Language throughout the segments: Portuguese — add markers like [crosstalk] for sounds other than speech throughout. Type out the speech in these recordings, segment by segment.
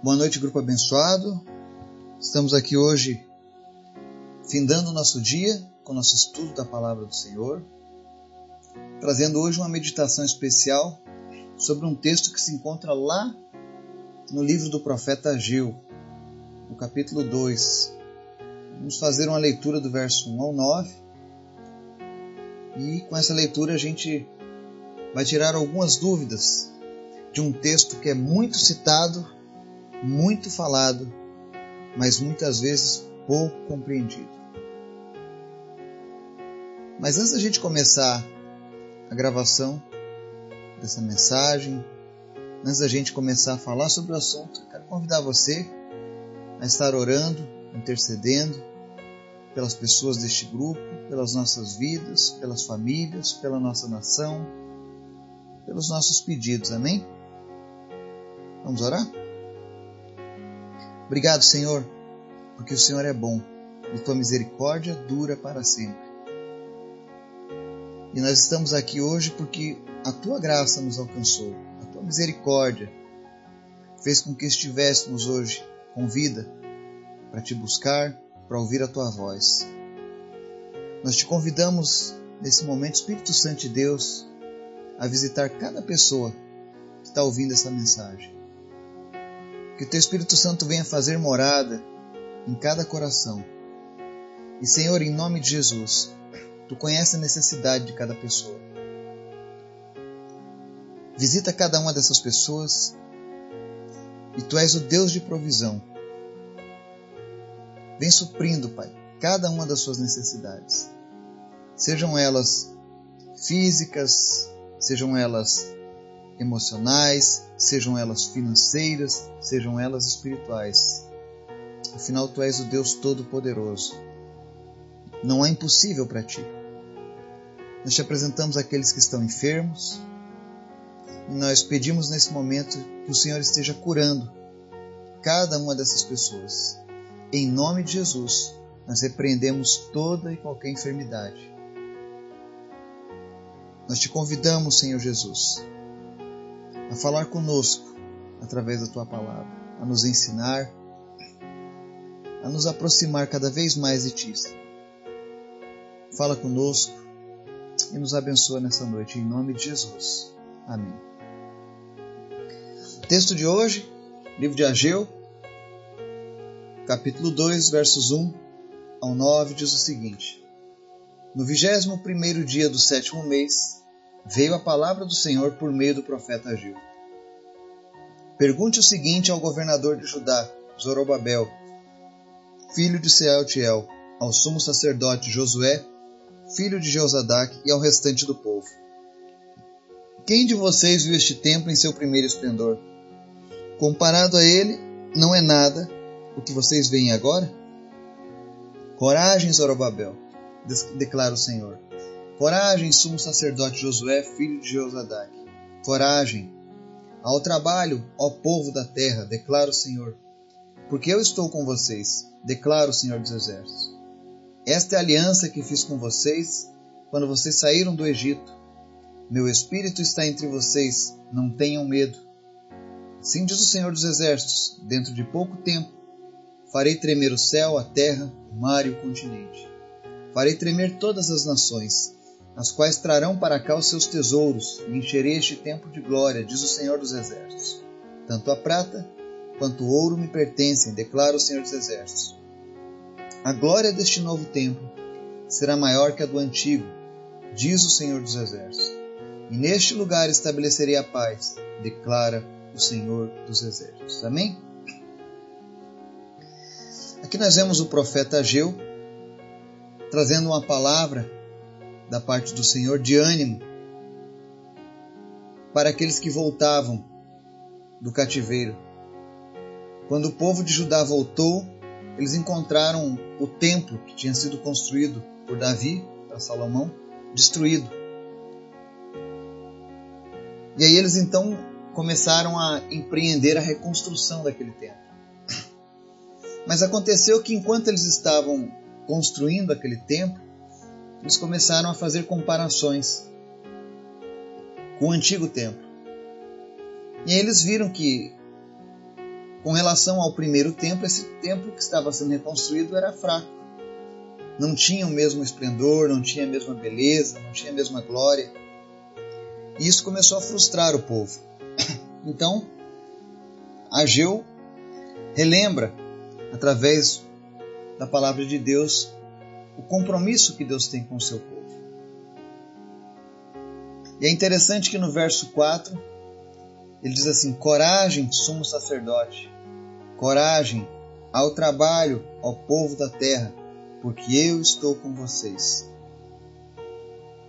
Boa noite, grupo abençoado. Estamos aqui hoje, findando o nosso dia com o nosso estudo da palavra do Senhor, trazendo hoje uma meditação especial sobre um texto que se encontra lá no livro do profeta Ageu, no capítulo 2. Vamos fazer uma leitura do verso 1 ao 9. E com essa leitura a gente vai tirar algumas dúvidas de um texto que é muito citado, muito falado, mas muitas vezes pouco compreendido. Mas antes da gente começar a gravação dessa mensagem, antes da gente começar a falar sobre o assunto, quero convidar você a estar orando, intercedendo pelas pessoas deste grupo, pelas nossas vidas, pelas famílias, pela nossa nação, pelos nossos pedidos. Amém? Vamos orar? Obrigado, Senhor, porque o Senhor é bom e tua misericórdia dura para sempre. E nós estamos aqui hoje porque a tua graça nos alcançou, a tua misericórdia fez com que estivéssemos hoje com vida para te buscar, para ouvir a tua voz. Nós te convidamos nesse momento, Espírito Santo de Deus, a visitar cada pessoa que está ouvindo essa mensagem. Que o Teu Espírito Santo venha fazer morada em cada coração. E Senhor, em nome de Jesus, Tu conheces a necessidade de cada pessoa. Visita cada uma dessas pessoas e Tu és o Deus de provisão. Vem suprindo, Pai, cada uma das suas necessidades. Sejam elas físicas, sejam elas emocionais, sejam elas financeiras, sejam elas espirituais. Afinal, tu és o Deus Todo-Poderoso. Não há impossível para ti. Nós te apresentamos aqueles que estão enfermos e nós pedimos nesse momento que o Senhor esteja curando cada uma dessas pessoas. Em nome de Jesus, nós repreendemos toda e qualquer enfermidade. Nós te convidamos, Senhor Jesus, a falar conosco através da tua palavra, a nos ensinar, a nos aproximar cada vez mais de ti. Fala conosco e nos abençoa nessa noite, em nome de Jesus. Amém. Texto de hoje, livro de Ageu, capítulo 2, versos 1 ao 9, diz o seguinte: No vigésimo primeiro dia do sétimo mês, veio a palavra do Senhor por meio do profeta Ageu. Pergunte o seguinte ao governador de Judá, Zorobabel, filho de Sealtiel, ao sumo sacerdote Josué, filho de Jeozadac, e ao restante do povo. Quem de vocês viu este templo em seu primeiro esplendor? Comparado a ele, não é nada o que vocês veem agora? Coragem, Zorobabel, declara o Senhor. Coragem, sumo sacerdote Josué, filho de Josadac. Coragem. Ao trabalho, ó povo da terra, declara o Senhor. Porque eu estou com vocês, declara o Senhor dos Exércitos. Esta é a aliança que fiz com vocês quando vocês saíram do Egito. Meu espírito está entre vocês, não tenham medo. Sim diz o Senhor dos Exércitos, dentro de pouco tempo, farei tremer o céu, a terra, o mar e o continente. Farei tremer todas as nações as quais trarão para cá os seus tesouros, e encherei este templo de glória, diz o Senhor dos Exércitos. Tanto a prata quanto o ouro me pertencem, declara o Senhor dos Exércitos. A glória deste novo templo será maior que a do antigo, diz o Senhor dos Exércitos. E neste lugar estabelecerei a paz, declara o Senhor dos Exércitos. Amém? Aqui nós vemos o profeta Ageu trazendo uma palavra da parte do Senhor de ânimo para aqueles que voltavam do cativeiro. Quando o povo de Judá voltou, eles encontraram o templo que tinha sido construído por Davi para Salomão destruído. E aí eles então começaram a empreender a reconstrução daquele templo. Mas aconteceu que enquanto eles estavam construindo aquele templo, eles começaram a fazer comparações com o antigo templo. E aí eles viram que, com relação ao primeiro templo, esse templo que estava sendo reconstruído era fraco. Não tinha o mesmo esplendor, não tinha a mesma beleza, não tinha a mesma glória. E isso começou a frustrar o povo. [coughs] Então, Ageu relembra, através da palavra de Deus, o compromisso que Deus tem com o seu povo. E é interessante que no verso 4 ele diz assim: Coragem, sumo sacerdote, coragem ao trabalho, ao povo da terra, porque eu estou com vocês.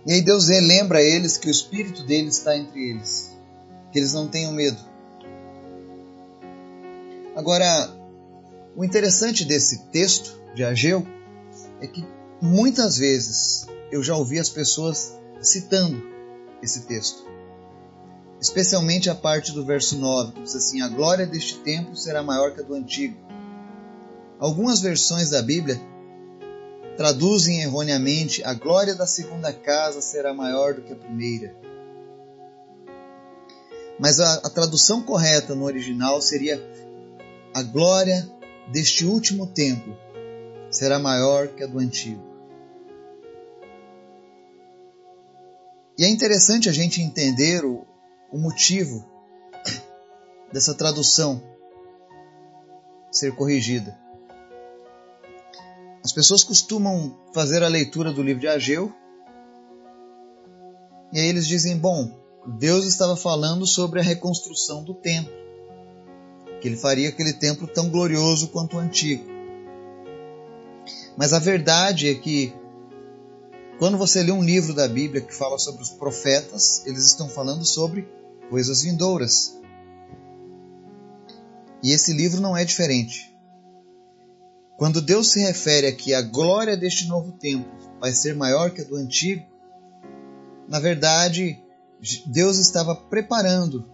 E aí Deus relembra a eles que o Espírito dele está entre eles, que eles não tenham medo. Agora, o interessante desse texto de Ageu é que muitas vezes eu já ouvi as pessoas citando esse texto. Especialmente a parte do verso 9, que diz assim: A glória deste tempo será maior que a do antigo. Algumas versões da Bíblia traduzem erroneamente: A glória da segunda casa será maior do que a primeira. Mas a, a tradução correta no original seria: A glória deste último templo será maior que a do antigo. E é interessante a gente entender o, o motivo dessa tradução ser corrigida. As pessoas costumam fazer a leitura do livro de Ageu e aí eles dizem: bom, Deus estava falando sobre a reconstrução do templo, que ele faria aquele templo tão glorioso quanto o antigo. Mas a verdade é que quando você lê um livro da Bíblia que fala sobre os profetas, eles estão falando sobre coisas vindouras. E esse livro não é diferente. Quando Deus se refere aqui à glória deste novo templo vai ser maior que a do antigo, na verdade, Deus estava preparando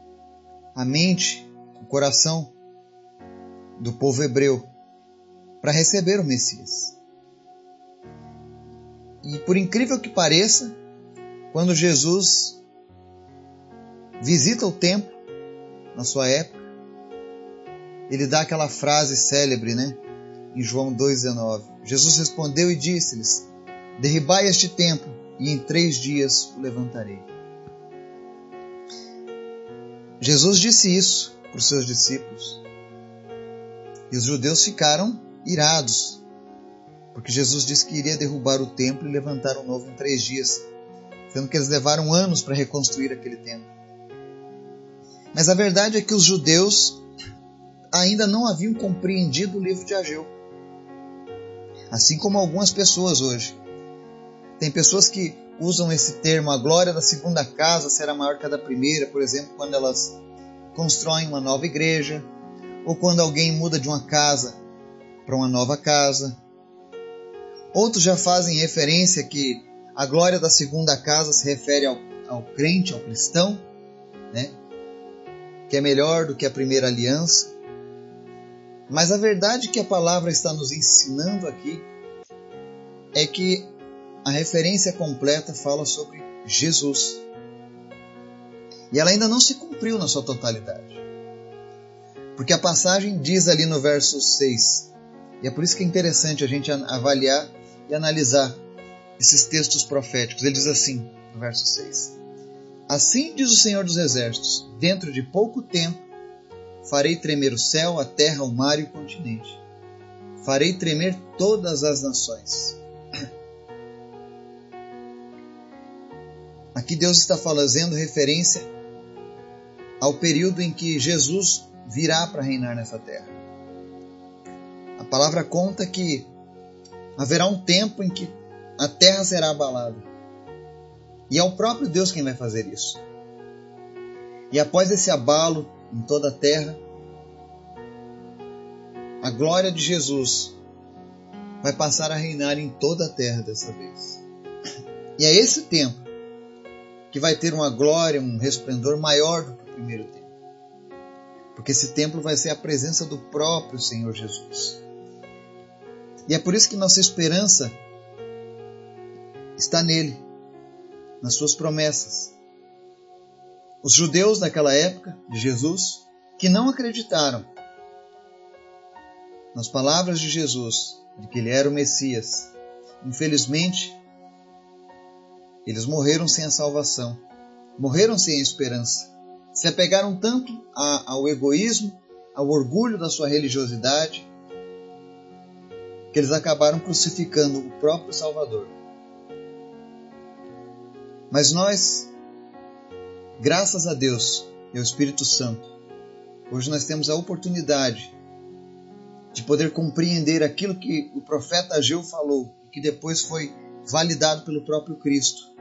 a mente, o coração do povo hebreu para receber o Messias. E por incrível que pareça, quando Jesus visita o templo na sua época, ele dá aquela frase célebre, né? Em João 2,19. Jesus respondeu e disse-lhes: Derribai este templo, e em três dias o levantarei. Jesus disse isso para os seus discípulos. E os judeus ficaram irados, porque Jesus disse que iria derrubar o templo e levantar um novo em três dias, sendo que eles levaram anos para reconstruir aquele templo. Mas a verdade é que os judeus ainda não haviam compreendido o livro de Ageu, assim como algumas pessoas hoje. Tem pessoas que usam esse termo, a glória da segunda casa será maior que a da primeira, por exemplo, quando elas constroem uma nova igreja, ou quando alguém muda de uma casa para uma nova casa, Outros já fazem referência que a glória da segunda casa se refere ao, ao crente, ao cristão, né? que é melhor do que a primeira aliança. Mas a verdade que a palavra está nos ensinando aqui é que a referência completa fala sobre Jesus. E ela ainda não se cumpriu na sua totalidade. Porque a passagem diz ali no verso 6, e é por isso que é interessante a gente avaliar e analisar esses textos proféticos. Ele diz assim, no verso 6: Assim diz o Senhor dos Exércitos: dentro de pouco tempo farei tremer o céu, a terra, o mar e o continente. Farei tremer todas as nações. Aqui Deus está fazendo referência ao período em que Jesus virá para reinar nessa terra. Palavra conta que haverá um tempo em que a terra será abalada. E é o próprio Deus quem vai fazer isso. E após esse abalo em toda a terra, a glória de Jesus vai passar a reinar em toda a terra dessa vez. E é esse tempo que vai ter uma glória, um resplendor maior do que o primeiro tempo. Porque esse templo vai ser a presença do próprio Senhor Jesus. E é por isso que nossa esperança está nele, nas suas promessas. Os judeus daquela época de Jesus, que não acreditaram nas palavras de Jesus, de que ele era o Messias, infelizmente, eles morreram sem a salvação, morreram sem a esperança, se apegaram tanto ao egoísmo, ao orgulho da sua religiosidade, que eles acabaram crucificando o próprio Salvador. Mas nós, graças a Deus e ao Espírito Santo, hoje nós temos a oportunidade de poder compreender aquilo que o profeta Ageu falou que depois foi validado pelo próprio Cristo.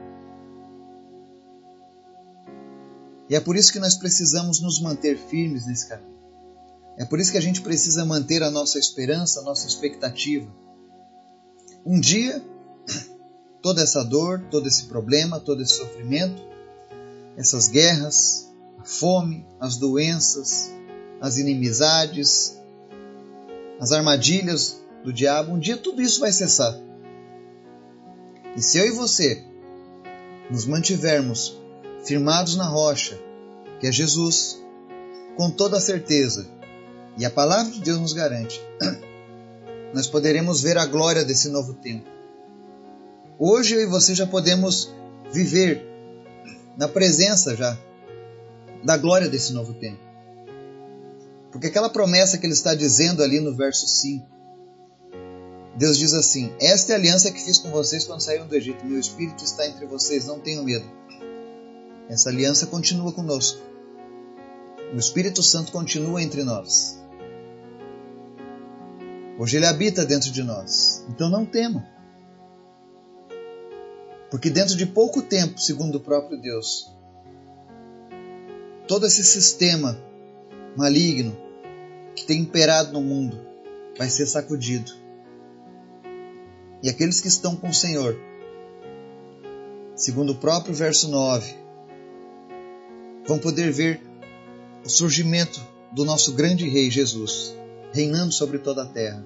E é por isso que nós precisamos nos manter firmes nesse caminho. É por isso que a gente precisa manter a nossa esperança, a nossa expectativa. Um dia [coughs] toda essa dor, todo esse problema, todo esse sofrimento, essas guerras, a fome, as doenças, as inimizades, as armadilhas do diabo, um dia tudo isso vai cessar. E se eu e você nos mantivermos firmados na rocha, que é Jesus, com toda a certeza, e a palavra de Deus nos garante, [clears throat] nós poderemos ver a glória desse novo tempo Hoje eu e você já podemos viver na presença já da glória desse novo tempo. Porque aquela promessa que ele está dizendo ali no verso 5, Deus diz assim: Esta é a aliança que fiz com vocês quando saíram do Egito. Meu espírito está entre vocês, não tenham medo. Essa aliança continua conosco. O Espírito Santo continua entre nós. Hoje ele habita dentro de nós. Então não tema. Porque dentro de pouco tempo, segundo o próprio Deus, todo esse sistema maligno que tem imperado no mundo vai ser sacudido. E aqueles que estão com o Senhor, segundo o próprio verso 9, vão poder ver o surgimento do nosso grande Rei Jesus, reinando sobre toda a terra,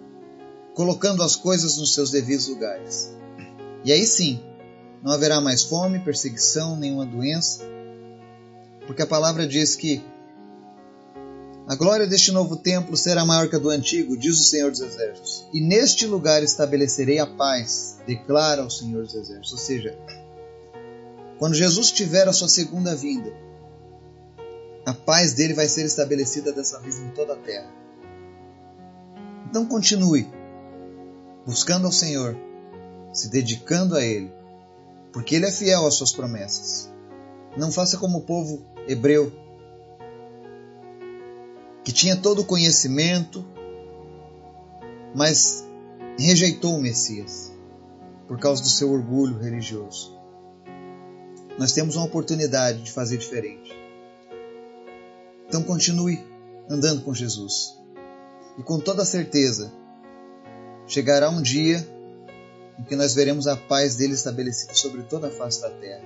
colocando as coisas nos seus devidos lugares. E aí sim, não haverá mais fome, perseguição, nenhuma doença, porque a palavra diz que a glória deste novo templo será maior que a do antigo, diz o Senhor dos Exércitos. E neste lugar estabelecerei a paz, declara o Senhor dos Exércitos. Ou seja, quando Jesus tiver a sua segunda vinda, a paz dele vai ser estabelecida dessa vez em toda a terra. Então continue buscando ao Senhor, se dedicando a Ele, porque Ele é fiel às suas promessas. Não faça como o povo hebreu, que tinha todo o conhecimento, mas rejeitou o Messias por causa do seu orgulho religioso. Nós temos uma oportunidade de fazer diferente. Então continue andando com Jesus. E com toda certeza, chegará um dia em que nós veremos a paz dele estabelecida sobre toda a face da terra.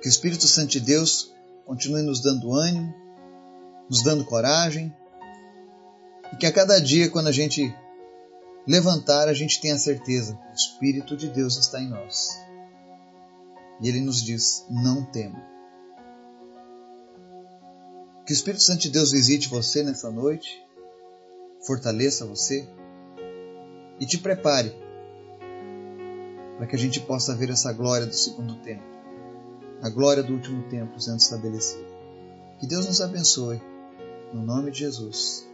Que o Espírito Santo de Deus continue nos dando ânimo, nos dando coragem, e que a cada dia, quando a gente levantar, a gente tenha certeza que o Espírito de Deus está em nós. E ele nos diz: não tema. Que o Espírito Santo de Deus visite você nessa noite, fortaleça você e te prepare para que a gente possa ver essa glória do segundo tempo, a glória do último tempo sendo estabelecida. Que Deus nos abençoe, no nome de Jesus.